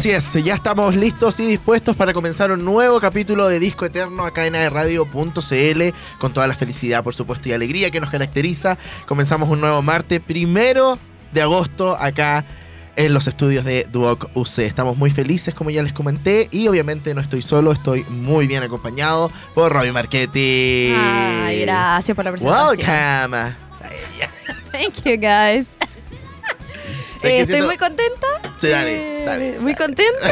Así es, ya estamos listos y dispuestos para comenzar un nuevo capítulo de Disco Eterno acá en Radio.cl con toda la felicidad, por supuesto, y alegría que nos caracteriza. Comenzamos un nuevo martes, primero de agosto, acá en los estudios de Duoc UC. Estamos muy felices, como ya les comenté, y obviamente no estoy solo, estoy muy bien acompañado por Robbie Marchetti. Ay, gracias por la presentación. Welcome. Thank you, guys. Eh, estoy muy contenta. Sí, dale, Eh, dale, Muy dale. contenta.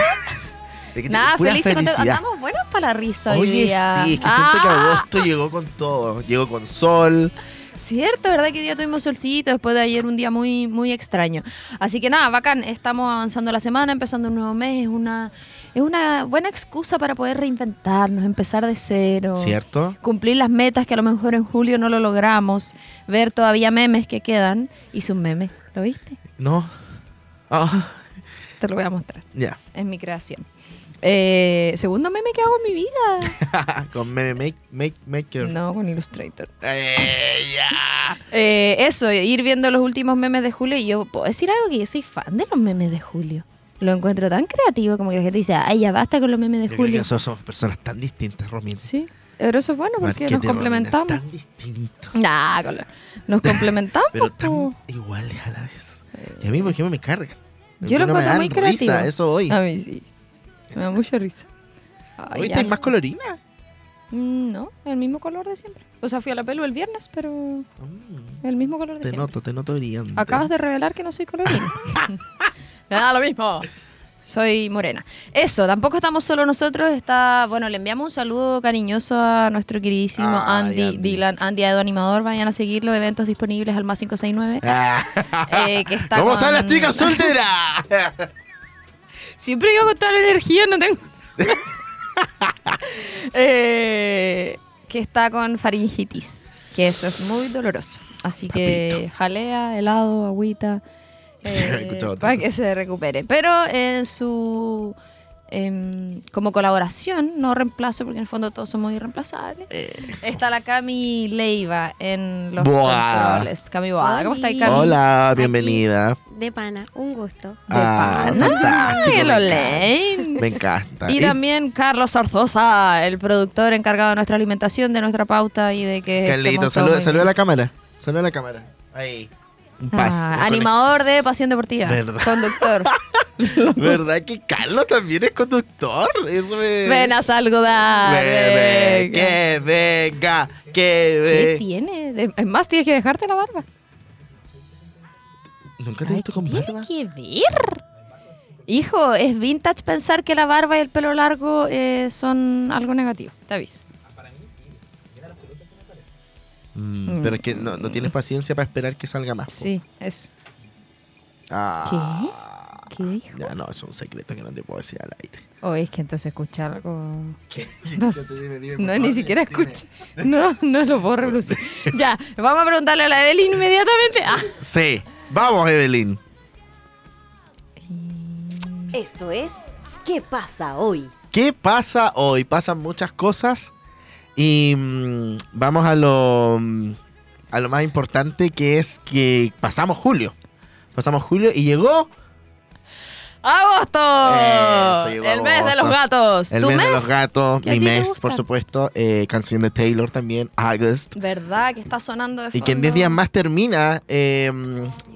Nada, feliz y felicidad. Andamos buenos para la risa hoy Oye, día. sí, es que siento que Ah, agosto llegó con todo. Llegó con sol. Cierto, ¿verdad? Que hoy día tuvimos solcito después de ayer un día muy, muy extraño. Así que nada, bacán. Estamos avanzando la semana, empezando un nuevo mes. Es una, es una buena excusa para poder reinventarnos, empezar de cero. ¿Cierto? Cumplir las metas que a lo mejor en julio no lo logramos. Ver todavía memes que quedan. Hice un meme. ¿Lo viste? No. Ah, Te lo voy a mostrar. ya. Es mi creación. Eh, segundo meme que hago en mi vida. con Meme make, make, Maker. No, con Illustrator. Eh, ya. Eh, eso, ir viendo los últimos memes de Julio. Y yo puedo decir algo que yo soy fan de los memes de Julio. Lo encuentro tan creativo como que la gente dice, ay, ya basta con los memes de Yo creo que Julio. somos personas tan distintas, Romín. Sí, pero eso es bueno porque Marquete nos y Romina, complementamos. Tan distintos. Nah, nos complementamos. Pero tan iguales a la vez. Y a mí, por ejemplo, me carga. Yo lo No encuentro muy creativo. risa, eso hoy. A mí sí. Me da mucha risa. Ay, Hoy estáis no. más colorina. Mm, No, el mismo color de siempre. O sea, fui a la pelu el viernes, pero Mm, el mismo color de te siempre. noto, te noto brillante. Acabas de revelar que no soy colorina. Me da lo mismo. Soy morena. Eso, tampoco estamos solo nosotros. Está, bueno, le enviamos un saludo cariñoso a nuestro queridísimo Andy, Andy. Dylan, Andy Edo Animador. Vayan a seguir los eventos disponibles al más 569. Ah. Eh, que está ¿Cómo con- están las chicas solteras? Siempre digo con toda la energía, no tengo. Eh, que está con faringitis. Que eso es muy doloroso. Así que jalea, helado, agüita. Otra para que se recupere. Pero en su. em, como colaboración, no reemplazo, porque en el fondo todos somos irreemplazables. Eso. Está la Cami Leiva en los Boa. controles. Cami Boada. ¿Cómo está ahí, Oli. Cami? Hola, Aquí. bienvenida. De pana, un gusto. De Ah, pana. fantástico, Ay, me lo encanta. leen. Me encanta. Y Y también Carlos Zarzosa, el productor encargado de nuestra alimentación, de nuestra pauta y de que. Carlito, saluda, saluda a la cámara. Saluda a la cámara. Ahí. Un Ah, animador de Pasión Deportiva. Verdad. Conductor. ¿Verdad que Carlos también es conductor? Eso me. Ven a saludar. Venga. que venga, que ¿Qué ve. tiene? Es más, tienes que dejarte la barba. ¿Nunca te he visto ¿qué con tiene barba? que ver? Hijo, es vintage pensar que la barba y el pelo largo eh, son algo negativo. Te aviso. Mm, pero es que no, no tienes paciencia para esperar que salga más. po. Sí, es. Ah. ¿Qué, hijo? Ya, no, es un secreto que no te puedo decir al aire. O es que entonces escucha algo. ¿Qué? No, dime, dime, ni siquiera dime. escucha. No, no lo puedo reproducir. ya, vamos a preguntarle a la Evelyn inmediatamente. Ah. Sí, vamos, Evelyn. Esto es ¿Qué pasa hoy? ¿Qué pasa hoy? Pasan muchas cosas y mm, vamos a lo, mm, a lo más importante que es que pasamos julio. Pasamos julio y llegó ¡Agosto! Eso, el mes de los gatos. el ¿Tu mes, de los gatos, ¿Qué a mi mes, por supuesto, eh, canción de Taylor también, August. ¿Verdad que está sonando de Y que en fondo? 10 días más termina eh,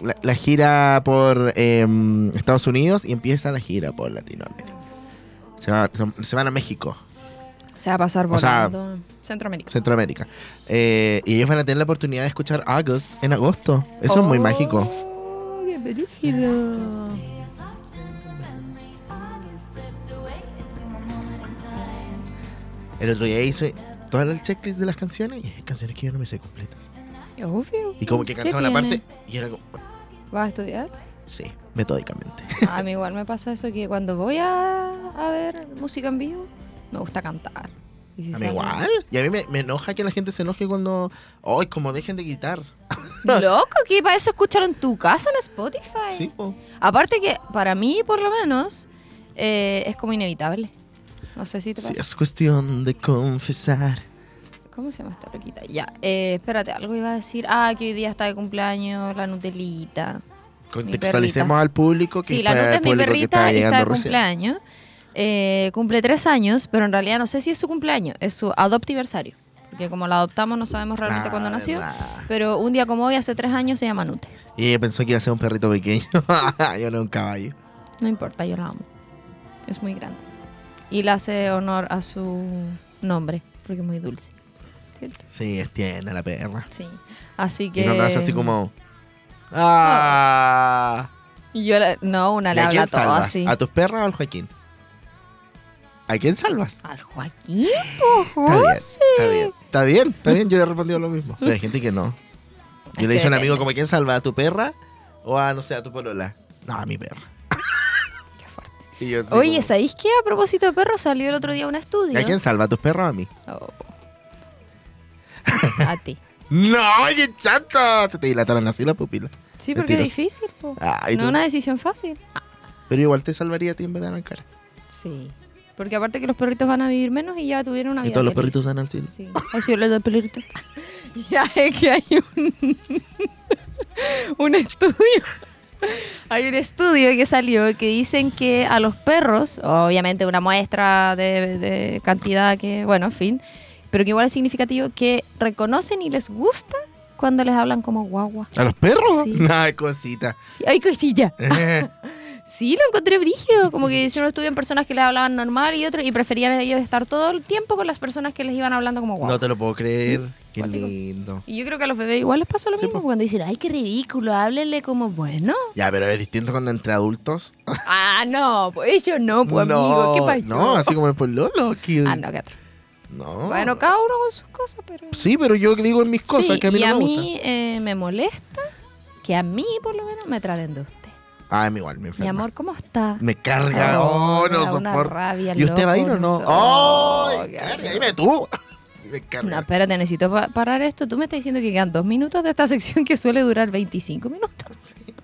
la, la gira por eh, Estados Unidos y empieza la gira por Latinoamérica. Se, va- se van a México, Se va a pasar O sea, volando. Centroamérica. Centroamérica. Eh, y ellos van a tener la oportunidad de escuchar August en agosto. Eso es muy Oh, mágico. ¡Qué brígido! El otro día hice todo el checklist de las canciones y hay canciones que yo no me sé completas. Obvio. Y como que ¿Qué cantaba tiene? parte y era como, ¿Vas a estudiar? sí, metódicamente. A mí igual me pasa eso que cuando voy a, a ver música en vivo, me gusta cantar. Y si A mí sale- igual. Y a mí me, me enoja que la gente se enoje cuando, ¡ay, como dejen de gritar! Loco, que para eso escucharlo en tu casa en Spotify. Sí, po. Aparte que para mí, por lo menos, eh, es como inevitable. No sé si te Sí, pasa. es cuestión de confesar. ¿Cómo se llama esta loquita? Ya, eh, espérate, algo iba a decir. Ah, que hoy día está de cumpleaños la Nutelita. Contextualicemos al público que Sí, la Nute el es mi público que perrita está y está de recién. cumpleaños. Eh, cumple tres años, pero en realidad no sé si es su cumpleaños, es su adoptiversario. Porque como la adoptamos no sabemos realmente Ah, cuándo nació. Pero un día como hoy, hace tres años, se llama Nute. Y ella pensó que iba a ser un perrito pequeño. Yo no un caballo. No importa, yo la amo. Es muy grande. Y le hace honor a su nombre, porque es muy dulce. ¿Cierto? Sí, es tierna la perra. Sí. Así Y que... cuando hace así como... ¡Ah! Y yo la- No, una ¿Y le habla todo así. ¿A tus perras o al Joaquín? ¿A quién salvas? Al Joaquín, po, Está bien, José. está bien, está bien, está bien. Yo le he respondido lo mismo. Pero hay gente que no. Yo le que hice a un amigo como, ¿quién salva? ¿A tu perra? O a, no sé, a tu polola. No, a mi perra. Qué fuerte. Y yo así Oye, como, ¿sabéis qué? A propósito de perros, salió el otro día un estudio. ¿A quién salva? ¿A tus perros o a mí? Oh. A ti. ¡No, qué chata! Se te dilataron así las pupilas. Sí, porque es difícil, po. Ay, no es una decisión fácil. Pero igual te salvaría a ti en vez de arrancar. Sí. Porque aparte que los perritos van a vivir menos y ya tuvieron una Y vida todos los perritos van al cielo. Sí. Ay, sí, los de perritos. Ya es que hay un, un estudio. Hay un estudio que salió que dicen que a los perros, obviamente una muestra de, de cantidad que, bueno, en fin, pero que igual es significativo, que reconocen y les gusta cuando les hablan como guagua. ¿A los perros? Sí. Cosita. Sí, ¡Ay, cosilla! Sí, lo encontré brígido. Como que hicieron un estudio en personas que les hablaban normal y otros, y preferían ellos estar todo el tiempo con las personas que les iban hablando como guagua. no te lo puedo creer. Qué Cuático. lindo. Y yo creo que a los bebés igual les pasa lo Sí, mismo po. cuando dicen, ay, qué ridículo, háblenle como bueno. Ya, pero es distinto cuando entre adultos. ah, no, pues ellos no, pues amigo, ¿qué pasó? No, así como el pololo. que- Ah, no, qué otro. No. Bueno, cada uno con sus cosas, pero... Sí, pero yo digo en mis cosas Sí, que a mí y no a me mí eh, me molesta que a mí, por lo menos, me traten de usted. Ah, mí igual, me Mi amor, ¿cómo está? Me carga. Oh, Oh, no soporto. rabia, ¿Y usted va a ir o no? Oh, carga, dime tú. Me carga. No, espérate, necesito pa- parar esto. Tú me estás diciendo que quedan dos minutos de esta sección que suele durar 25 minutos.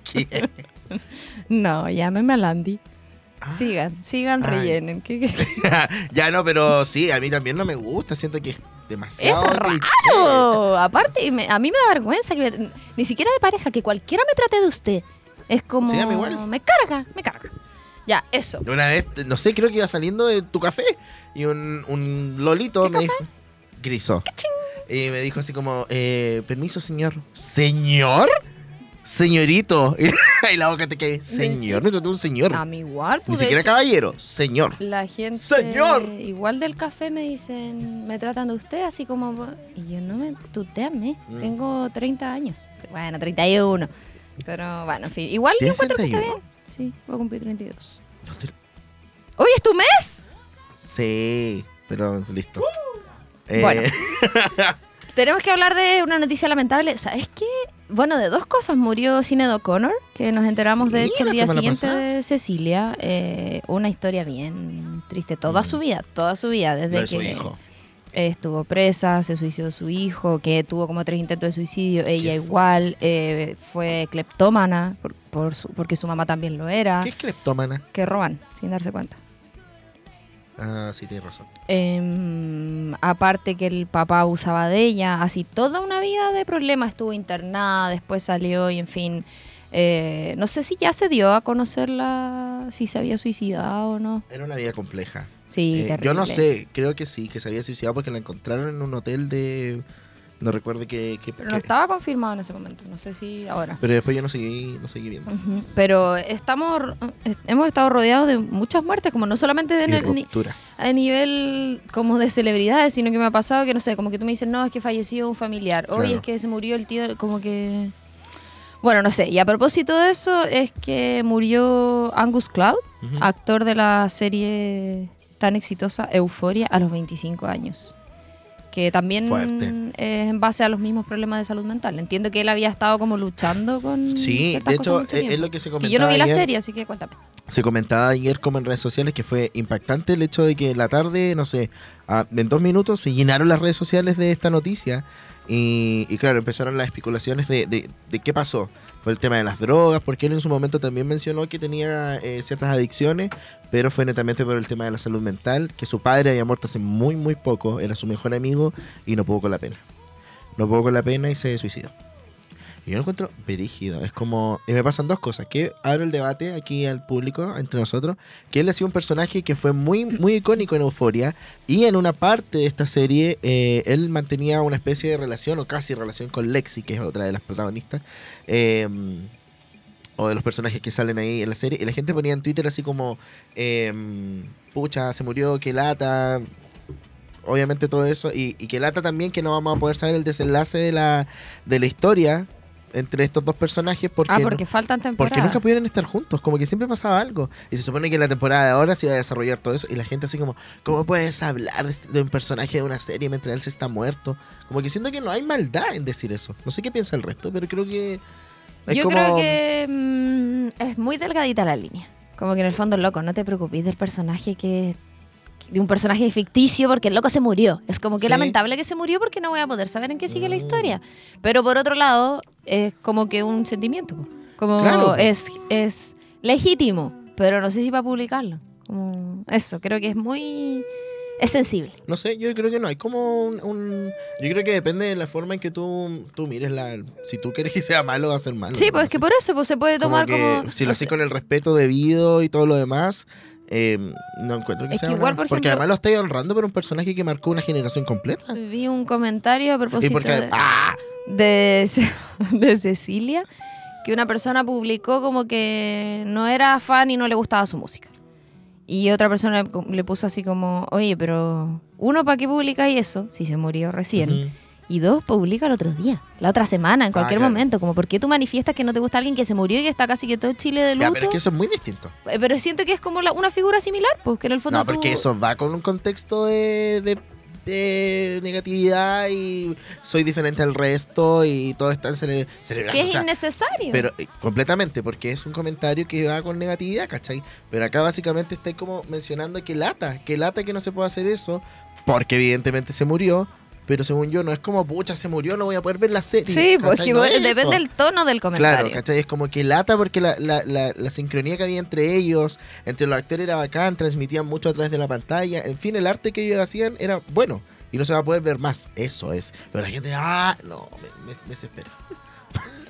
¿Qué? No, llámeme a Landy. Sigan, sigan, Ah. Ay. rellenen. ¿Qué- qué- ya no, pero sí, a mí también no me gusta. Siento que es Es demasiado. cliché. raro. Aparte, me- a mí me da vergüenza que me- ni siquiera de pareja, que cualquiera me trate de usted. Es como. Igual. Me carga, me carga. Ya, eso. Una vez, no sé, creo que iba saliendo de tu café y un, un lolito ¿Qué me dijo. Grisó. Y me dijo así como, eh, permiso, señor. ¿Señor? Señorito. y la boca te cae. Señor, no tú un señor. A mí igual. Ni pues, de siquiera hecho, caballero. Señor. La gente. ¡Señor! Igual del café me dicen, me tratan de usted así como. Y yo no me. Tuteame. Mm. Tengo 30 años. Bueno, 31. Pero bueno, en fin. Igual yo ¿Tienes encuentro que está 31? bien. Sí, voy a cumplir 32. No te- ¡Hoy es tu mes! Sí, pero listo. Eh, Bueno. Tenemos que hablar de una noticia lamentable. ¿Sabes qué? Bueno, de dos cosas. Murió Sinead O'Connor, que nos enteramos de hecho el día siguiente pasada. de Cecilia. Eh, una historia bien triste. Toda Mm. su vida, toda su vida, desde lo de que su hijo. Estuvo presa, se suicidó su hijo, que tuvo como tres intentos de suicidio, ella igual, eh, fue cleptómana, por, por su- porque su mamá también lo era, ¿Qué es cleptómana? que roban sin darse cuenta. Ah, sí, tienes razón. Em, aparte que el papá abusaba de ella, así toda una vida de problemas, estuvo internada, después salió y en fin, eh, no sé si ya se dio a conocerla, si se había suicidado o no. Era una vida compleja. Sí, Eh, yo no sé, creo que sí, que se había suicidado porque la encontraron en un hotel de... No recuerdo qué... qué- Pero no estaba confirmado en ese momento, no sé si ahora. Pero después yo no seguí, no seguí viendo. Pero estamos, hemos estado rodeados de muchas muertes, como no solamente en Y el, a nivel como de celebridades, sino que me ha pasado que, no sé, como que tú me dices, no, es que falleció un familiar, Claro. es que se murió el tío, como que... Bueno, no sé, y a propósito de eso, es que murió Angus Cloud, actor de la serie tan exitosa Euforia, a los 25 años. Que también Fuerte. es en base a los mismos problemas de salud mental. Entiendo que él había estado como luchando con. Sí, de hecho, mucho es, lo que se Y comentaba yo no vi la serie, así que cuéntame. Se comentaba ayer como en redes sociales que fue impactante el hecho de que la tarde, no sé, en dos minutos se llenaron las redes sociales de esta noticia y, y claro, empezaron las especulaciones de, de- qué pasó. Fue el tema de las drogas, porque él en su momento también mencionó que tenía eh, ciertas adicciones, pero fue netamente por el tema de la salud mental, que su padre había muerto hace muy, muy poco, era su mejor amigo y no pudo con la pena. No pudo con la pena y se suicidó. Yo lo encuentro verígido. Es como. Y me pasan dos cosas. Que abro el debate aquí al público, entre nosotros. Que él ha sido un personaje que fue muy, muy icónico en Euforia. Y en una parte de esta serie, eh, él mantenía una especie de relación, o casi relación con Lexi, que es otra de las protagonistas. eh, o de los personajes que salen ahí en la serie. Y la gente ponía en Twitter así como. eh, pucha, se murió, qué lata. Obviamente todo eso. Y, y que lata también que no vamos a poder saber el desenlace de la, de la historia entre estos dos personajes. Porque Ah, no- porque faltan temporadas. porque nunca pudieron estar juntos, como que siempre pasaba algo. Y se supone que en la temporada de ahora se iba a desarrollar todo eso. Y la gente así como, ¿cómo puedes hablar de, un personaje de una serie mientras él se está muerto? Como que siento que no hay maldad en decir eso. No sé qué piensa el resto, pero creo que... es Yo como- creo que mm, es muy delgadita la línea. Como que en el fondo, loco, no te preocupes del personaje que. de un personaje ficticio porque el loco se murió. Es como que Sí. lamentable que se murió porque no voy a poder saber en qué sigue la Mm. historia. Pero por otro lado, es como que un sentimiento. Como Claro. es, es legítimo, pero no sé si para publicarlo. Como eso, creo que es muy. Es sensible. No sé, yo creo que no. Hay como un, un- Yo creo que depende de la forma en que tú, tú mires la... Si tú quieres que sea malo, va a ser malo. Sí, pues es que por eso pues, se puede tomar que como. Si lo haces con el respeto debido y todo lo demás, eh, no encuentro que Es sea que igual, por Porque ejemplo- además lo estáis honrando por un personaje que marcó una generación completa. Vi un comentario a propósito porque... de, ¡Ah! de, de Cecilia que una persona publicó como que no era fan y no le gustaba su música. Y otra persona le- le puso así como, oye, pero uno, ¿para qué publicáis eso? Si se murió recién. Ujú. Y dos, publica el otro día, la otra semana, en cualquier Ah, claro. momento. Como, ¿por qué tú manifiestas que no te gusta alguien que se murió y que está casi que todo Chile de Ya, luto? pero es que eso es muy distinto. Eh, Pero siento que es como la- una figura similar, pues que en el fondo No, porque tú- eso va con un contexto de, de- de negatividad y soy diferente al resto y todo están cele- celebrando. que o es sea, innecesario. pero eh, completamente, porque es un comentario que va con negatividad, ¿cachai? Pero acá básicamente está como mencionando que lata, que lata que no se puede hacer eso, porque evidentemente se murió, pero según yo no es como, pucha, se murió, no voy a poder ver la serie. sí, pues ¿cachai? que No depende eso. del tono del comentario. Claro, ¿cachai? Es como que lata porque la, la, la, la sincronía que había entre ellos, entre los actores era bacán, transmitían mucho a través de la pantalla. En fin, el arte que ellos hacían era bueno y no se va a poder ver más. Eso es. Pero la gente, ah, no, me, me desespera.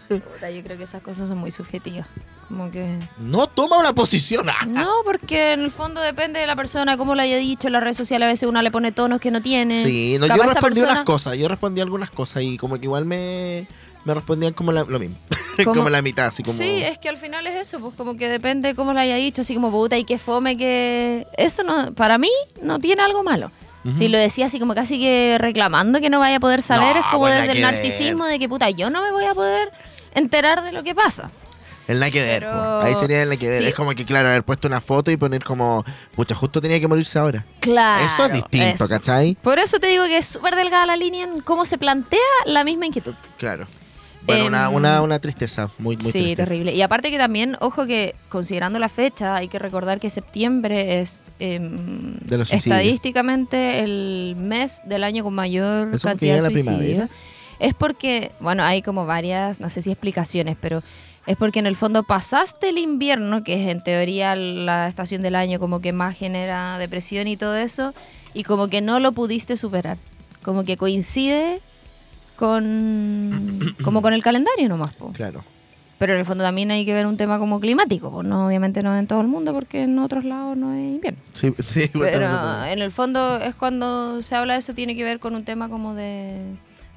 Puta, yo creo que esas cosas son muy subjetivas. Como que. No toma una posición. No, porque en el fondo depende de la persona, cómo lo haya dicho. En las redes sociales a veces uno le pone tonos que no tiene. Sí, no, yo Capaz respondí persona- unas cosas, yo respondí algunas cosas y como que igual me, me respondían como la- lo mismo. Como- como la mitad, así como... Sí, es que al final es eso, pues como que depende cómo lo haya dicho, así como puta y que fome que... Eso no, para mí no tiene algo malo. Ujú. Si lo decía así como casi que reclamando que no vaya a poder saber, No, es como pues desde el narcisismo de que puta, yo no me voy a poder enterar de lo que pasa. El nada que ver, Pero- ahí sería el nada que ver. Sí. Es como que, claro, haber puesto una foto y poner como, pucha, justo tenía que morirse ahora. Claro. eso es distinto, eso. ¿cachai? Por eso te digo que es súper delgada la línea en cómo se plantea la misma inquietud. Claro. Bueno, una, Em, una, una tristeza muy, muy sí, triste. terrible. Y aparte que también, ojo que considerando la fecha, hay que recordar que septiembre es De los suicidios. estadísticamente el mes del año con mayor Eso cantidad de la suicidios. primavera. Es porque, bueno, hay como varias, no sé si explicaciones, pero es porque en el fondo pasaste el invierno, que es en teoría la estación del año como que más genera depresión y todo eso, y como que no lo pudiste superar. Como que coincide con como con el calendario nomás. po. Claro. Pero en el fondo también hay que ver un tema como climático, no, obviamente no en todo el mundo porque en otros lados no es invierno. Sí, sí, Pero en el fondo es cuando se habla de eso tiene que ver con un tema como de,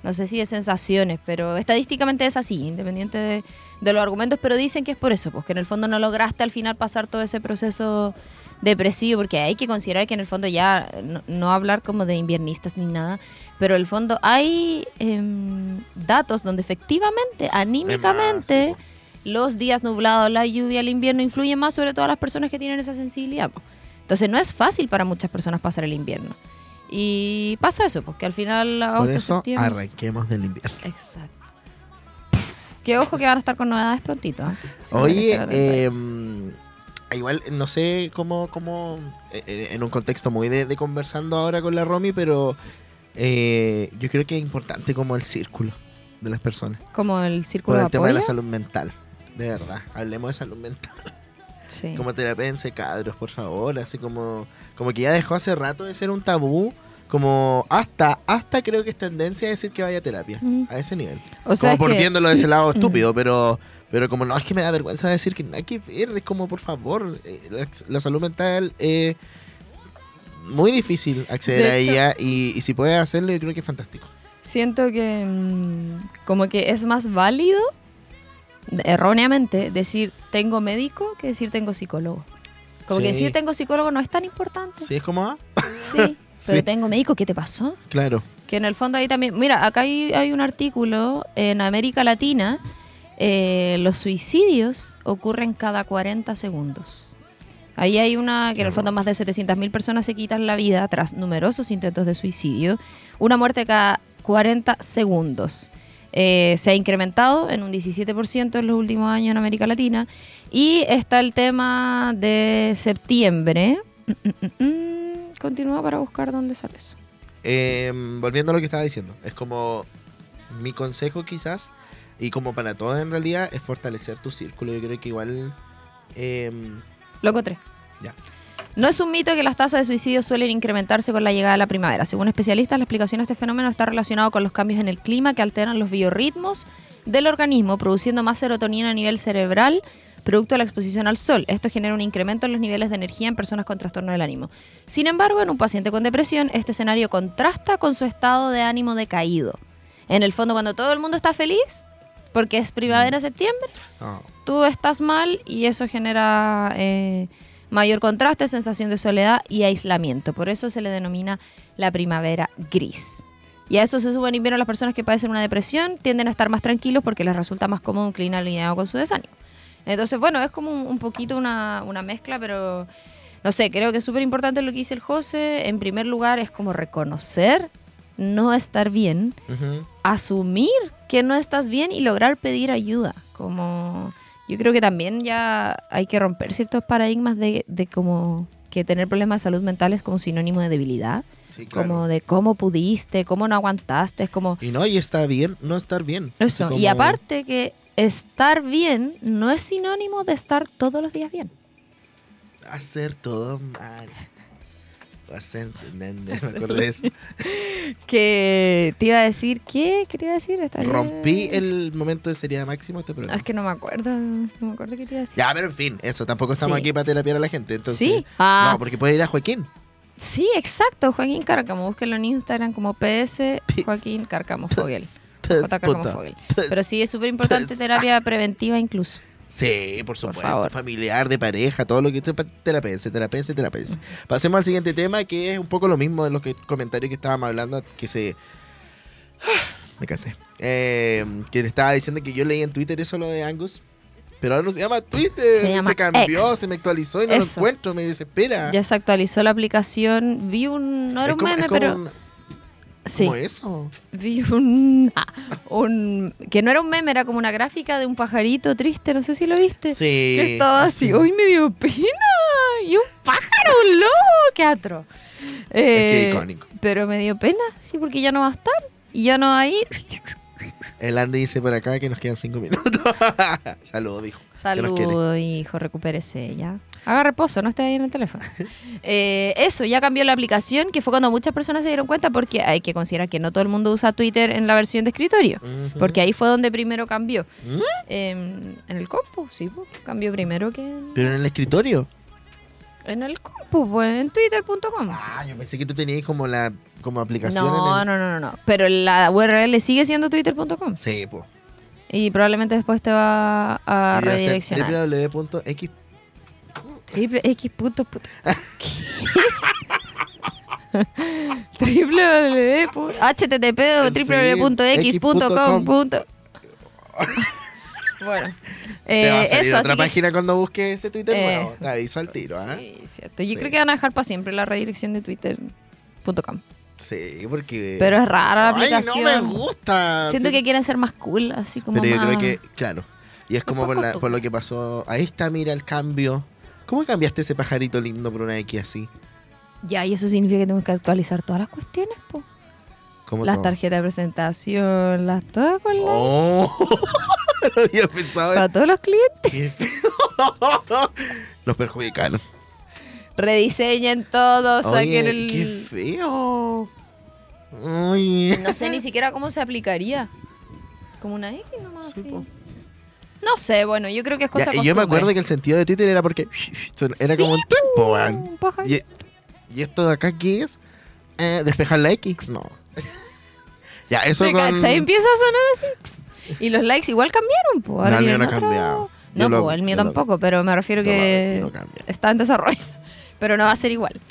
no sé si de sensaciones, pero estadísticamente es así, independiente de, de los argumentos, pero dicen que es por eso, pues que en el fondo no lograste al final pasar todo ese proceso depresivo, porque hay que considerar que en el fondo ya, no, no hablar como de inviernistas ni nada, pero en el fondo hay em, datos donde efectivamente, anímicamente, los días nublados, la lluvia, el invierno influyen más sobre todas las personas que tienen esa sensibilidad. po. Entonces no es fácil para muchas personas pasar el invierno. Y pasa eso, porque al final Por agosto, eso septiembre. arranquemos del invierno. Exacto. Que ojo que van a estar con novedades prontito. ¿eh? Oye, eh, igual no sé cómo, cómo eh, eh, en un contexto muy de, de conversando ahora con la Romy, pero eh, yo creo que es importante como el círculo de las personas. como el círculo Por de el tema de la salud mental. De verdad, hablemos de salud mental. Sí. Como terapéense cabros, por favor. Así como, como que ya dejó hace rato de ser un tabú. Como hasta, hasta creo que es tendencia a decir que vaya a terapia. Mm. A ese nivel. O sea, como es por que- viéndolo de ese lado estúpido, pero, pero como no, es que me da vergüenza decir que no hay que ver. Es como, por favor, eh, la, la salud mental es muy difícil acceder De a hecho- ella y, y si puedes hacerlo, yo creo que es fantástico. Siento que mm, como que es más válido, erróneamente, decir tengo médico que decir tengo psicólogo. Como que decir tengo psicólogo no es tan importante. ¿Sí es como? ah? Sí, pero Sí. tengo médico, ¿qué te pasó? Claro. Que en el fondo ahí también, mira, acá hay, hay un artículo en América Latina, eh, los suicidios ocurren cada 40 segundos. Ahí hay una, que en el fondo más de 700.000 personas se quitan la vida tras numerosos intentos de suicidio, una muerte cada 40 segundos. Eh, se ha incrementado en un 17% en los últimos años en América Latina. Y está el tema de septiembre. Mm, mm, mm. Continúa para buscar dónde sale eso. Eh, volviendo a lo que estaba diciendo, es como mi consejo quizás, y como para todos en realidad, es fortalecer tu círculo. Yo creo que igual... eh, Lo encontré. Ya. No es un mito que las tasas de suicidio suelen incrementarse con la llegada de la primavera. Según especialistas, la explicación de este fenómeno está relacionado con los cambios en el clima que alteran los biorritmos del organismo, produciendo más serotonina a nivel cerebral, producto de la exposición al sol. Esto genera un incremento en los niveles de energía en personas con trastorno del ánimo. Sin embargo, en un paciente con depresión, este escenario contrasta con su estado de ánimo decaído. En el fondo, cuando todo el mundo está feliz, porque es primavera-septiembre, no. tú estás mal y eso genera eh, mayor contraste, sensación de soledad y aislamiento. Por eso se le denomina la primavera gris. Y a eso se suben invierno las personas que padecen una depresión, tienden a estar más tranquilos porque les resulta más cómodo un clima alineado con su desánimo. Entonces, bueno, es como un, un poquito una, una mezcla, pero no sé, creo que es súper importante lo que dice el José. En primer lugar, es como reconocer no estar bien, asumir que no estás bien y lograr pedir ayuda. Como yo creo que también ya hay que romper ciertos paradigmas de, de como que tener problemas de salud mental es como sinónimo de debilidad, Sí, claro. como de cómo pudiste, cómo no aguantaste, es como Y no, y está bien no estar bien. eso. Y aparte que estar bien no es sinónimo de estar todos los días bien. Hacer todo mal. Hacer... Me acordé de eso. Que te iba a decir, ¿qué? ¿Qué te iba a decir? Bien. Rompí el momento de seriedad máximo este Ah, programa. Es que no me acuerdo, no me acuerdo qué te iba a decir. Ya, pero en fin, eso. Tampoco estamos Sí. aquí para terapiar a la gente. Entonces, Sí. Ah. No, porque puede ir a Joaquín. Sí, exacto, Joaquín Cárcamo. Búsquenlo en Instagram como PS Joaquín Cárcamo Fogel. J. Cárcamo. Fogel. Pero sí, es súper importante terapia preventiva incluso. Sí, por supuesto. favor. Familiar, de pareja, todo lo que sea terapia, terapia, terapia. Pasemos al siguiente tema, que es un poco lo mismo de los que, comentarios que estábamos hablando, que se... Me cansé. Eh, que le estaba diciendo que yo leí en Twitter eso lo de Angus. Pero ahora no se llama Twitter. Se llama cambió, se me actualizó y no Eso. lo encuentro. Me desespera. Ya se actualizó la aplicación. Vi un. No era un meme, pero. un- Sí. como eso. Vi un, ah, un. Que no era un meme, era como una gráfica de un pajarito triste. No sé si lo viste. Sí. Que estaba así. Uy, me dio pena. Y un pájaro, un lobo. Qué atro. que Eh, icónico. Pero me dio pena, sí, porque ya no va a estar. Y ya no va a ir. El Andy dice por acá que nos quedan cinco minutos. Saludos, dijo. Saludos, hijo, recupérese ya. Haga reposo, no esté ahí en el teléfono. Eh, eso, ya cambió la aplicación, que fue cuando muchas personas se dieron cuenta, porque hay que considerar que no todo el mundo usa Twitter en la versión de escritorio. Porque ahí fue donde primero cambió. ¿Mm? Eh, en el compu, sí, pues, cambió primero que en, Pero en el escritorio. en el compu, pues, en twitter.com. Ah, yo pensé que tú tenías como la como aplicación No, en no, el... no, no, no. Pero la URL sigue siendo twitter.com. Sí, pues. Y probablemente después te va a redireccionar. www.x Triple X punto. Triple http Sí, www.x.com. punto- Bueno, te va a eh, salir eso, otra así que- página cuando busques ese Twitter Eh, nuevo. Te aviso al tiro, ¿ah? Sí, cierto. Yo Sí. creo que van a dejar para siempre la redirección de twitter.com. Sí, porque... Pero es rara la Ay, aplicación. no me gusta. Siento Sí, que quieren ser más cool, así como Pero yo más... creo que, claro. Y es como por, la- por lo que pasó. Ahí está, mira el cambio. ¿Cómo cambiaste ese pajarito lindo por una X así? Ya, y eso significa que tenemos que actualizar todas las cuestiones, po. ¿Cómo Las todo? tarjetas de presentación, las todas con la... Oh, no había pensado en Para todos los clientes. Qué feo. Los perjudicaron. Rediseñen todo, Oye, saquen el... qué feo. No sé ni siquiera cómo se aplicaría. Como una X nomás, Sí, así. Po. No sé, bueno, yo creo que es Ya, cosa y yo me acuerdo que el sentido de Twitter era porque era como un tweet, po. Y, y esto de acá, ¿qué es? Eh, ¿Despejar la X? No. ya, eso ¿Me con... cachai? Empieza a sonar así. Y los likes igual cambiaron, pues. No, el mío no ha cambiado. No, lo- el mío lo- tampoco, pero me refiero lo- que cambio. está en desarrollo. Pero no va a ser igual.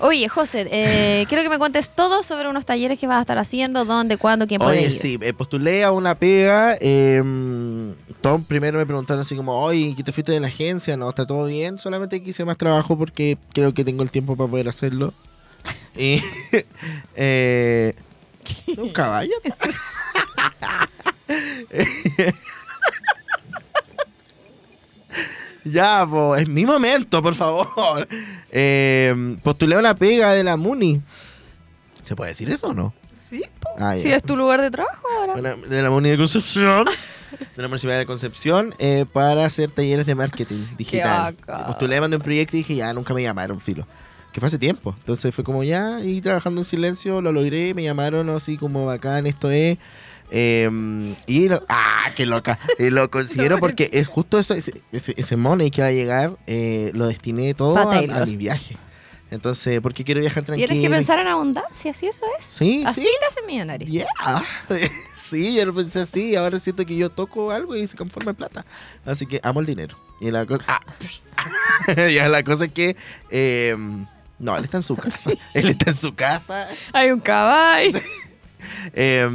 Oye, José, eh, quiero que me cuentes todo sobre unos talleres que vas a estar haciendo, dónde, cuándo, quién puede Oye, ir. sí, eh, postulé a una pega. Eh, Tom primero me preguntaron así como, oye, ¿qué te fuiste de la agencia? No, está todo bien. Solamente quise más trabajo porque creo que tengo el tiempo para poder hacerlo. y, eh, un caballo. Ya, pues, es mi momento, por favor. Eh, postulé una pega de la MUNI. ¿Se puede decir eso o no? Sí, Ah, ya. Si es tu lugar de trabajo ahora. Bueno, de la Muni de Concepción, de la Municipalidad de Concepción, eh, para hacer talleres de marketing digital. Postulé, mandé un proyecto y dije, ya, nunca me llamaron, filo. Que fue hace tiempo. Entonces fue como ya, y trabajando en silencio, lo logré, me llamaron así como bacán, esto es. Eh, y lo- ¡ah, qué loca! Lo considero porque es justo eso, ese, ese, ese money que va a llegar, eh, lo destiné todo a, a mi viaje. Entonces, porque quiero viajar tranquilo. Tienes que pensar en abundancia, si eso es. Sí, Así sí. te haces millonario. Yeah. sí, yo lo pensé así. Ahora siento que yo toco algo y se conforma en plata. Así que amo el dinero. Y la cosa. Ah, ya la cosa es que. eh, no, él está en su casa. él está en su casa. Hay un caballo. Eh,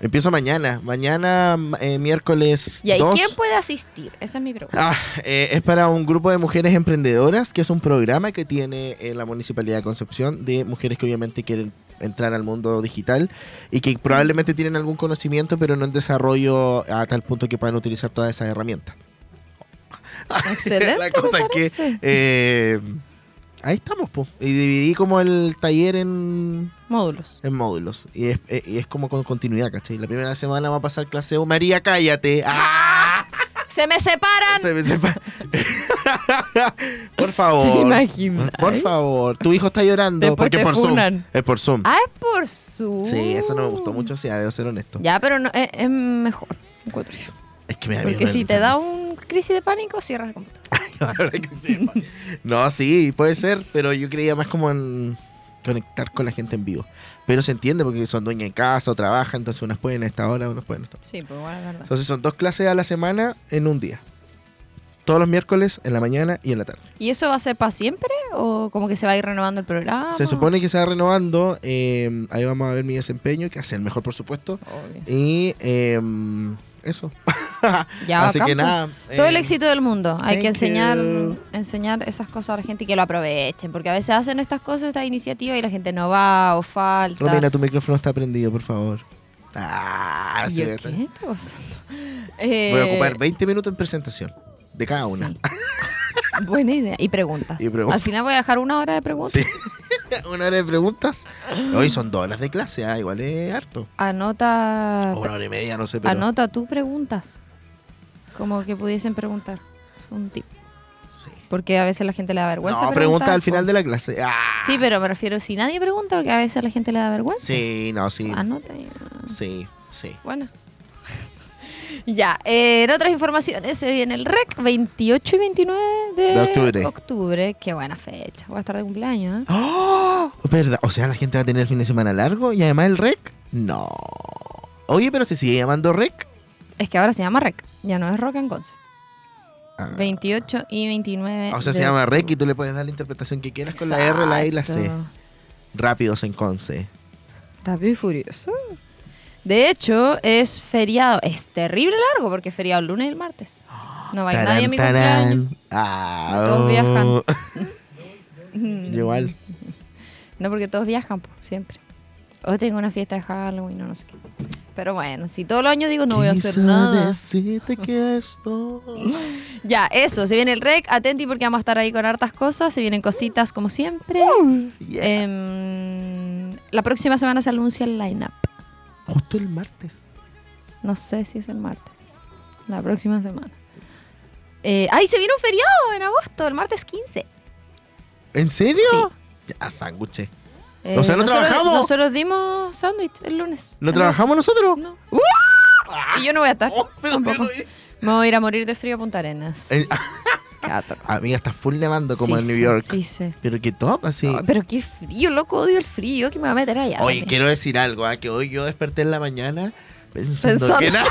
empiezo mañana. Mañana, eh, miércoles. ¿Y ahí 2. quién puede asistir? Esa es mi pregunta. Ah, eh, es para un grupo de mujeres emprendedoras, que es un programa que tiene eh, la Municipalidad de Concepción de mujeres que obviamente quieren entrar al mundo digital y que probablemente tienen algún conocimiento, pero no en desarrollo a tal punto que puedan utilizar todas esas herramientas. Excelente. la cosa me es que ahí estamos, po. Y dividí como el taller en, Módulos. en módulos. Y es, eh, y es como con continuidad, ¿cachai? La primera semana va a pasar clase 1. María, cállate. ¡Ah! ¡Se me separan! Se me sepa- por favor. Por favor. Tu hijo está llorando Después porque te por Zoom. Es por Zoom. Ah, es por su. Sí, eso no me gustó mucho, sí, debo ser honesto. Ya, pero no, es, es mejor. Es que me da Porque miedo si el- te da un crisis de pánico, cierras el computador. Ahora que sepa. no, sí, puede ser, pero yo creía más como en conectar con la gente en vivo. Pero se entiende porque son dueñas de casa o trabajan, entonces unas pueden a esta hora, unas pueden a esta hora. Sí, pues bueno, es verdad. Entonces son dos clases a la semana en un día. Todos los miércoles, en la mañana y en la tarde. ¿Y eso va a ser para siempre? ¿O como que se va a ir renovando el programa? Se supone que se va renovando. eh, ahí vamos a ver mi desempeño, que hace el mejor, por supuesto. Obvio. Y eh, eso. Ya, Así que nada. Todo eh, el éxito del mundo. Hay que enseñar, you. enseñar esas cosas a la gente y que lo aprovechen. Porque a veces hacen estas cosas, estas iniciativas y la gente no va o falta. Romina, tu micrófono está prendido, por favor. Ah, ¿Y sí, qué está? Voy a Eh, ocupar 20 minutos en presentación. De cada una. sí. Buena idea. Y preguntas. Y preguntas. Al final voy a dejar una hora de preguntas. Sí. una hora de preguntas. Hoy son dos horas de clase, ah, igual es harto. Anota, O una hora y media, no sé, pero. anota tú preguntas. Como que pudiesen preguntar. Un tip. Sí. Porque a veces la gente le da vergüenza. No, pregunta al final de la clase. Ah. Sí, pero me refiero si nadie pregunta, porque a veces a la gente le da vergüenza. Sí, no, sí. Anota y... Sí, sí. Bueno. Ya, eh, en otras informaciones se viene el REC 28 y 29 de, De octubre. octubre. Qué buena fecha. Voy a estar de cumpleaños, ¿eh? ¡Oh! ¿Verdad? O sea, la gente va a tener fin de semana largo y además el rec. No. Oye, pero se sigue llamando rec. Es que ahora se llama REC, ya no es Rock and Conce. Ah. 28 y 29 O sea, se llama rec y tú le puedes dar la interpretación que quieras con la R, la I y la C. Rápidos en Conce. Rápido y furioso. De hecho, es feriado. Es terrible largo porque es feriado el lunes y el martes. No va a ir nadie a mi cumpleaños. Ah, Todos oh. viajan. Igual. No, porque todos viajan, pues, siempre. O tengo una fiesta de Halloween o no sé qué. Pero bueno, si todos los años digo no voy a hacer nada. decirte que esto. Ya, eso, se viene el rec, atenti porque vamos a estar ahí con hartas cosas, se vienen cositas como siempre. Yeah. Em, la próxima semana se anuncia el lineup. Justo el martes. No sé si es el martes. La próxima semana. Eh, ¡Ay, se viene un feriado en agosto! El martes 15. ¿En serio? Sí. Ya, sándwiches. Eh, O sea, ¿no nosotros, trabajamos? Nosotros dimos sándwich el lunes. ¿No El trabajamos nosotros? lunes. No. Y yo no voy a estar. Oh, pero- tampoco. Me voy a ir a morir de frío a Punta Arenas. Eh, Amiga, está full nevando como Sí, en New York. Sí, sí. Pero qué top, así. Pero qué frío, loco, odio el frío. ¿Qué me va a meter allá? Oye, quiero decir algo, ¿ah? que hoy yo desperté en la mañana pensando, Pensando. que nada.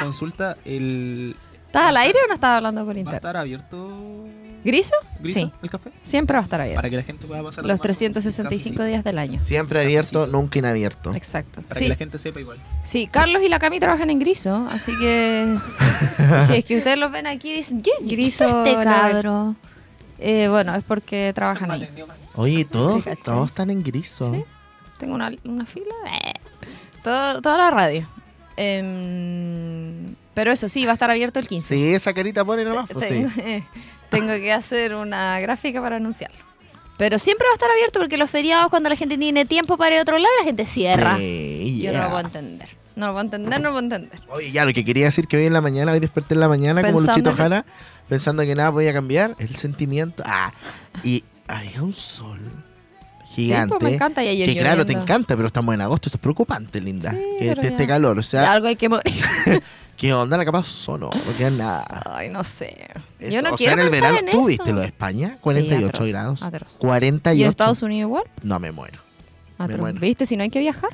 Consulta, el. ¿Estás al aire o no estás hablando por ¿Va a internet? estar abierto ¿Griso? Griso, Sí, el café? siempre va a estar abierto. Para que la gente pueda pasar Los tomar su 365 cafecito. días del año. Siempre abierto, nunca inabierto. Exacto. Para Sí, que la gente sepa igual. sí, Carlos y la Cami trabajan en Griso, así que si es que ustedes los ven aquí y dicen, ¿qué Griso este cabro? Eh, bueno, es porque trabajan ahí. Oye, todos, todos están en griso. Sí. Tengo una, una fila. eh. Todo, toda la radio. Em, pero eso sí, va a estar abierto el 15. Sí, esa carita pone nomás, pues sí. tengo, que hacer una gráfica para anunciarlo. Pero siempre va a estar abierto porque los feriados, cuando la gente tiene tiempo para ir a otro lado, la gente cierra. Sí, Yo no lo puedo entender. No lo puedo entender, no lo puedo ententer. Oye, ya, lo que quería decir que hoy en la mañana, hoy desperté en la mañana como Luchito que- Jara, pensando que nada podía cambiar, el sentimiento. Ah, y había un sol gigante. Sí, pues me encanta. Y ayer que claro, te encanta, pero estamos en agosto, esto es preocupante, linda. Sí, que este ya. calor, o sea, Algo hay que morir. ¿qué onda? La capa sono, no queda nada. Ay, no sé. Eso, Yo no o sea, quiero en el pensar verano, en ¿tú eso. viste lo de España? 48 atroz, grados. atroz. 48. ¿Y en Estados Unidos igual? No, me muero. ¿Viste? Si no hay que viajar.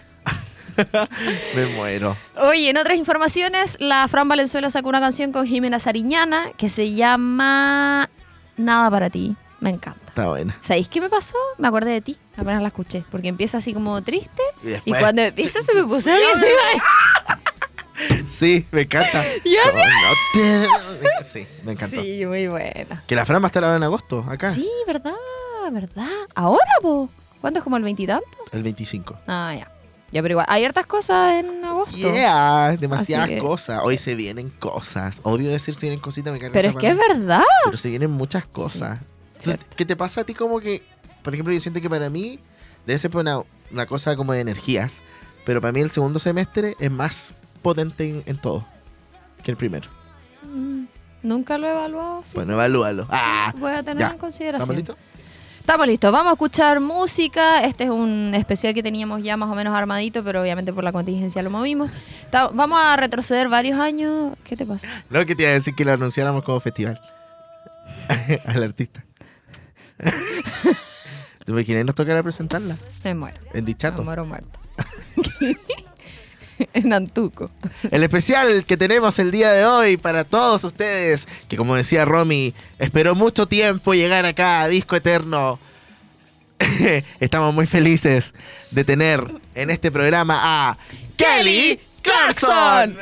Me muero. Oye, en otras informaciones, la Fran Valenzuela sacó una canción con Jimena Sariñana que se llama Nada para ti. Me encanta. Está buena. ¿Sabéis qué me pasó? Me acordé de ti, apenas la escuché, porque empieza así como triste Y cuando empieza se me puso bien. Sí, me encanta. No te- Sí, me encantó. Sí, muy buena. Que la Fran va a estar ahora en agosto, acá. Sí, verdad, verdad. ¿Ahora, po? ¿Cuándo es como el veintitanto? El 25. Ah, ya. Ya, pero igual, hay hartas cosas en agosto. Yeah, demasiadas que- cosas. Hoy se vienen cosas. Obvio decir se vienen cositas, me carga Pero es que es verdad. Pero se vienen muchas cosas. ¿Qué te pasa a ti como que, por ejemplo, yo siento que para mí debe ser una, una cosa como de energías, pero para mí el segundo semestre es más potente en, en todo que el primero. Mm, Nunca lo he evaluado así. Bueno, evalúalo. Ah, Voy a tener ya. en consideración. ¿estamos listos? Estamos listos, vamos a escuchar música. Este es un especial que teníamos ya más o menos armadito, pero obviamente por la contingencia lo movimos. Vamos a retroceder varios años. ¿Qué te pasa? No, que te iba a decir que lo anunciáramos como festival. Al artista. ¿Te imaginas nos tocará presentarla? Me muero. En Me Dichato. muero muerta. en Antuco. El especial que tenemos el día de hoy para todos ustedes, que como decía Romy, esperó mucho tiempo llegar acá a Disco Eterno. Estamos muy felices de tener en este programa a Kelly Clarkson.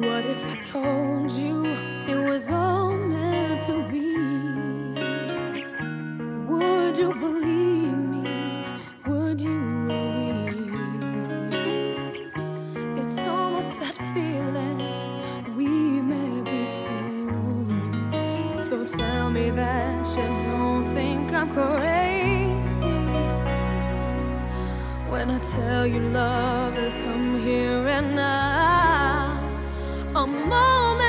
What if I told you it was all Would you believe me? Would you agree? It's almost that feeling we may be fools. So tell me that you don't think I'm crazy. When I tell you love has come here and now, a moment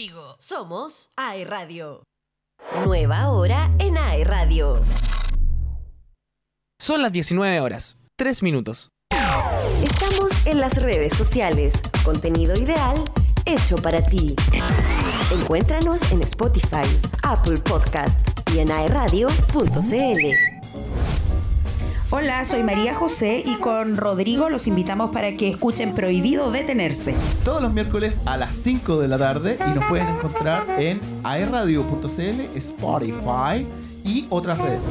contigo. Somos AE Radio. Nueva hora en AE Radio. Son las 19 horas, 3 minutos. Estamos en las redes sociales. Contenido ideal hecho para ti. Encuéntranos en Spotify, Apple Podcast y en aeradio.cl. Hola, soy María José y con Rodrigo los invitamos para que escuchen Prohibido Detenerse. Todos los miércoles a las 5 de la tarde y nos pueden encontrar en aerradio.cl, Spotify y otras redes.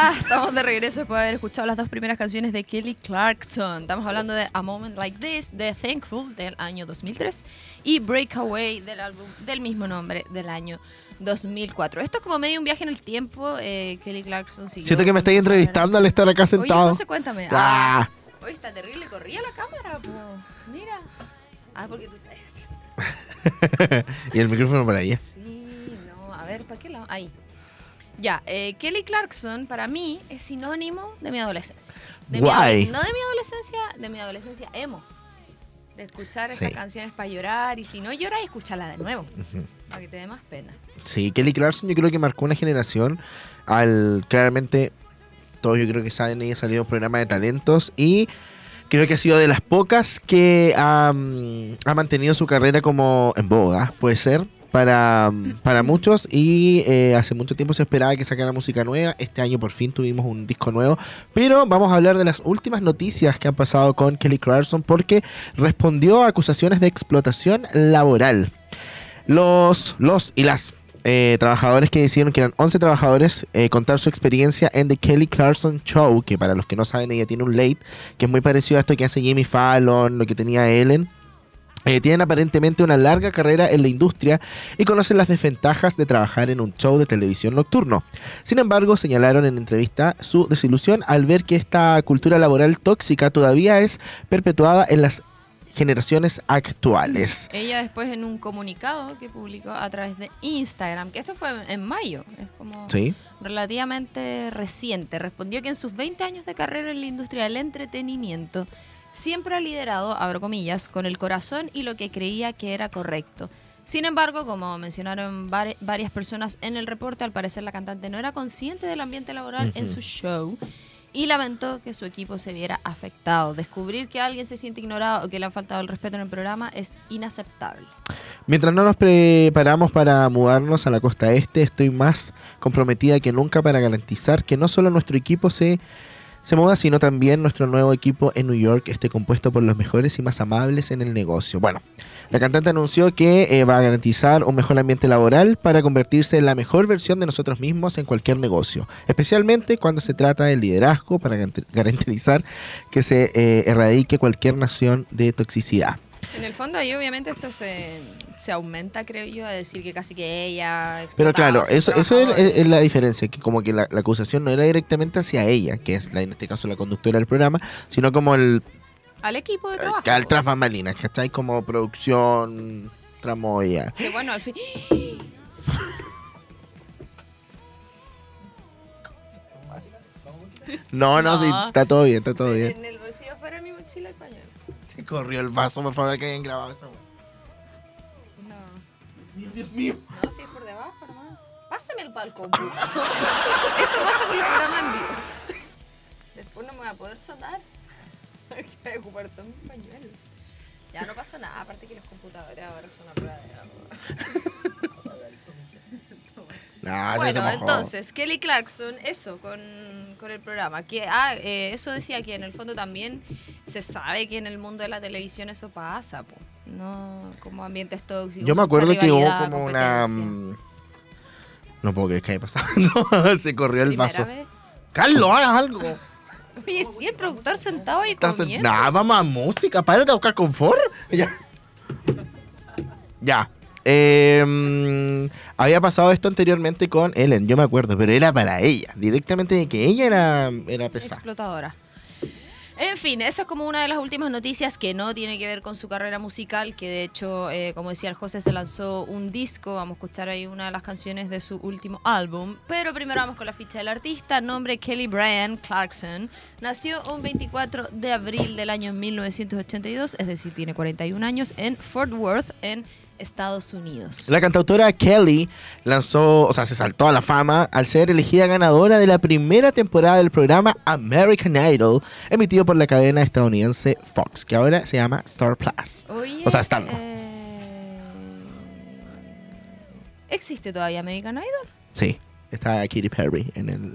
Estamos de regreso después de haber escuchado las dos primeras canciones de Kelly Clarkson. Estamos hablando de A Moment Like This, de Thankful del año 2003 y Breakaway del álbum del mismo nombre del año 2004. Esto es como medio un viaje en el tiempo. eh, Kelly Clarkson siguió Siento que me estáis entrevistando al estar acá Oye, sentado. no sé, cuéntame. Ah. Ah, Oye, está terrible, corría la cámara, po. Mira. Ah, porque tú estás. y el micrófono para ella. Sí, no, a ver, ¿para qué lado? Ahí. Ya, eh, Kelly Clarkson para mí es sinónimo de mi adolescencia. De Guay. no de mi adolescencia, de mi adolescencia emo. De escuchar esas Sí. canciones para llorar y si no lloras, escúchala de nuevo. Para que te dé más pena. Sí, Kelly Clarkson yo creo que marcó una generación al claramente todos yo creo que saben ella salió en un programa de talentos y creo que ha sido de las pocas que ha mantenido su carrera como en boga, puede ser. Para, para muchos y eh, hace mucho tiempo se esperaba que sacara música nueva. Este año por fin tuvimos un disco nuevo. Pero vamos a hablar de las últimas noticias que han pasado con Kelly Clarkson porque respondió a acusaciones de explotación laboral. Los, los y las eh, trabajadores que decidieron que eran 11 trabajadores eh, contar su experiencia en The Kelly Clarkson Show, que para los que no saben ella tiene un late, que es muy parecido a esto que hace Jimmy Fallon, lo que tenía Ellen. Eh, tienen aparentemente una larga carrera en la industria y conocen las desventajas de trabajar en un show de televisión nocturno. Sin embargo, señalaron en entrevista su desilusión al ver que esta cultura laboral tóxica todavía es perpetuada en las generaciones actuales. Ella después en un comunicado que publicó a través de Instagram, que esto fue en mayo, es como ¿Sí? relativamente reciente, respondió que en sus 20 años de carrera en la industria del entretenimiento siempre ha liderado, abro comillas, con el corazón y lo que creía que era correcto. Sin embargo, como mencionaron vari- varias personas en el reporte, al parecer la cantante no era consciente del ambiente laboral en su show y lamentó que su equipo se viera afectado. Descubrir que alguien se siente ignorado o que le ha faltado el respeto en el programa es inaceptable. Mientras no nos preparamos para mudarnos a la costa este, estoy más comprometida que nunca para garantizar que no solo nuestro equipo se, se muda, sino también nuestro nuevo equipo en New York esté compuesto por los mejores y más amables en el negocio. Bueno, la cantante anunció que eh, va a garantizar un mejor ambiente laboral para convertirse en la mejor versión de nosotros mismos en cualquier negocio, especialmente cuando se trata del liderazgo para garant- garantizar que se eh, erradique cualquier nación de toxicidad. En el fondo ahí obviamente esto se, se aumenta, creo yo, a decir que casi que ella... Pero claro, eso, eso es, la diferencia, que como que la, la acusación no era directamente hacia ella, que es la, en este caso la conductora del programa, sino como el Al equipo de eh, trabajo. al tras bambalinas, ¿cachai? Como producción, tramoya. Que bueno, al fin... No, no, No. sí, está todo bien, está todo bien. En el bolsillo fuera mi mochila española. Corrió el vaso, por favor, que hayan grabado esa weá. No. Dios mío, Dios mío. No, si es por debajo, hermano. Pásame el palco. Esto pasa con los programas en vivo. Después no me voy a poder sonar. Hay que ocupar todos mis pañuelos. Ya no pasa nada, aparte que los computadores ahora son una prueba de agua. Sí, Bueno, entonces, Kelly Clarkson, eso, con, con el programa. Que, ah, eh, eso decía que en el fondo también se sabe que en el mundo de la televisión eso pasa, po. No como ambientes tóxicos. Yo me acuerdo que hubo como una... mm, No puedo creer que haya pasado. No, se corrió el ¿Primera vaso. vez? Carlos, haz algo. Oye, sí, el productor sentado y Estás- comiendo. Nah, vamos a música. Párate a buscar confort. Ya. Ya. Mm, había pasado esto anteriormente con Ellen, yo me acuerdo, pero era para ella. Directamente de que ella era, era pesada. explotadora. En fin, eso es como una de las últimas noticias que no tiene que ver con su carrera musical, que de hecho, eh, como decía el José, se lanzó un disco, vamos a escuchar ahí una de las canciones de su último álbum, pero primero vamos con la ficha del artista, nombre Kelly Brian Clarkson, nació un 24 de abril del año 1982, es decir, tiene 41 años, en Fort Worth, en Estados Unidos. La cantautora Kelly lanzó, o sea, se saltó a la fama al ser elegida ganadora de la primera temporada del programa American Idol, emitido por la cadena estadounidense Fox, que ahora se llama Star Plus. Oye, O sea, Star, eh, ¿Existe todavía American Idol? Sí, está Katy Perry en el...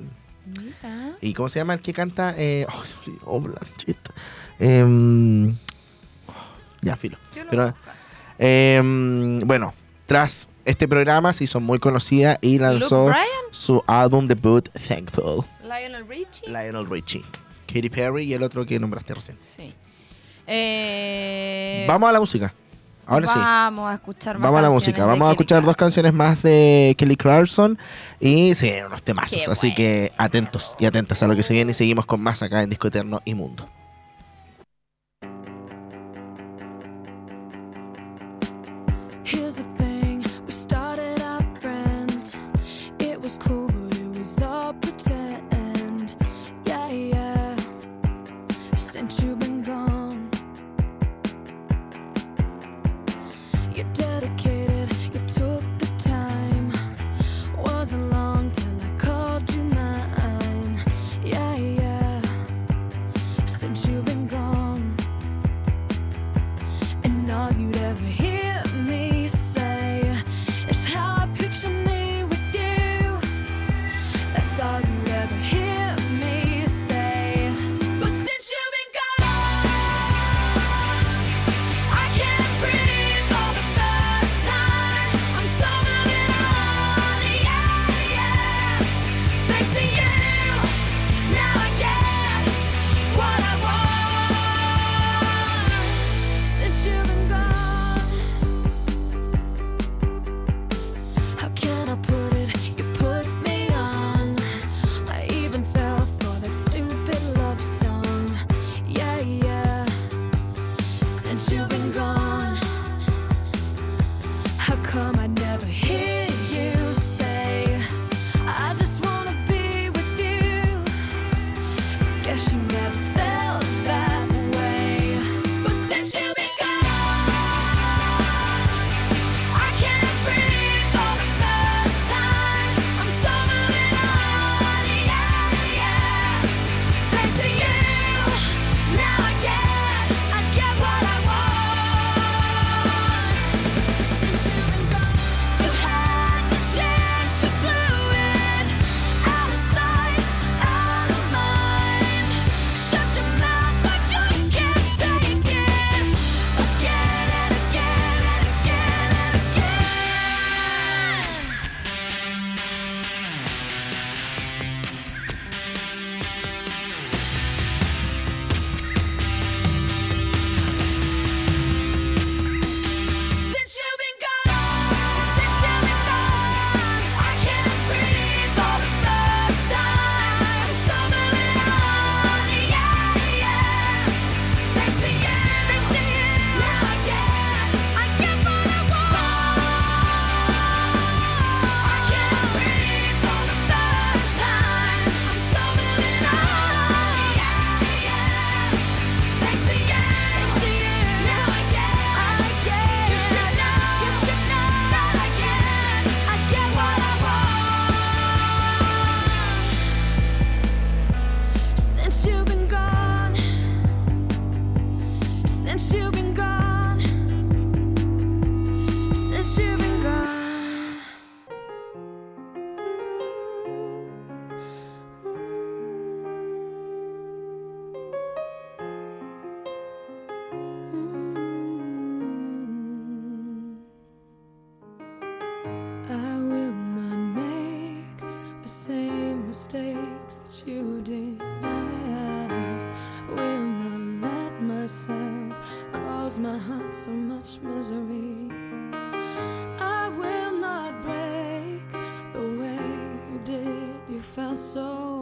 Mira. ¿Y cómo se llama el que canta? Eh, oh. Em, ya, filo. Yo lo Pero- Em, bueno, tras este programa se hizo muy conocida y lanzó su álbum debut, Thankful. Lionel Richie. Lionel Richie. Katy Perry y el otro que nombraste recién. Sí. Eh, vamos a la música. Ahora vamos sí. Vamos a escuchar más Vamos a la música. Vamos a escuchar dos canciones más de Kelly Clarkson y se sí, unos temazos. Así que atentos y atentas a lo que se viene y seguimos con más acá en Disco Eterno y Mundo. so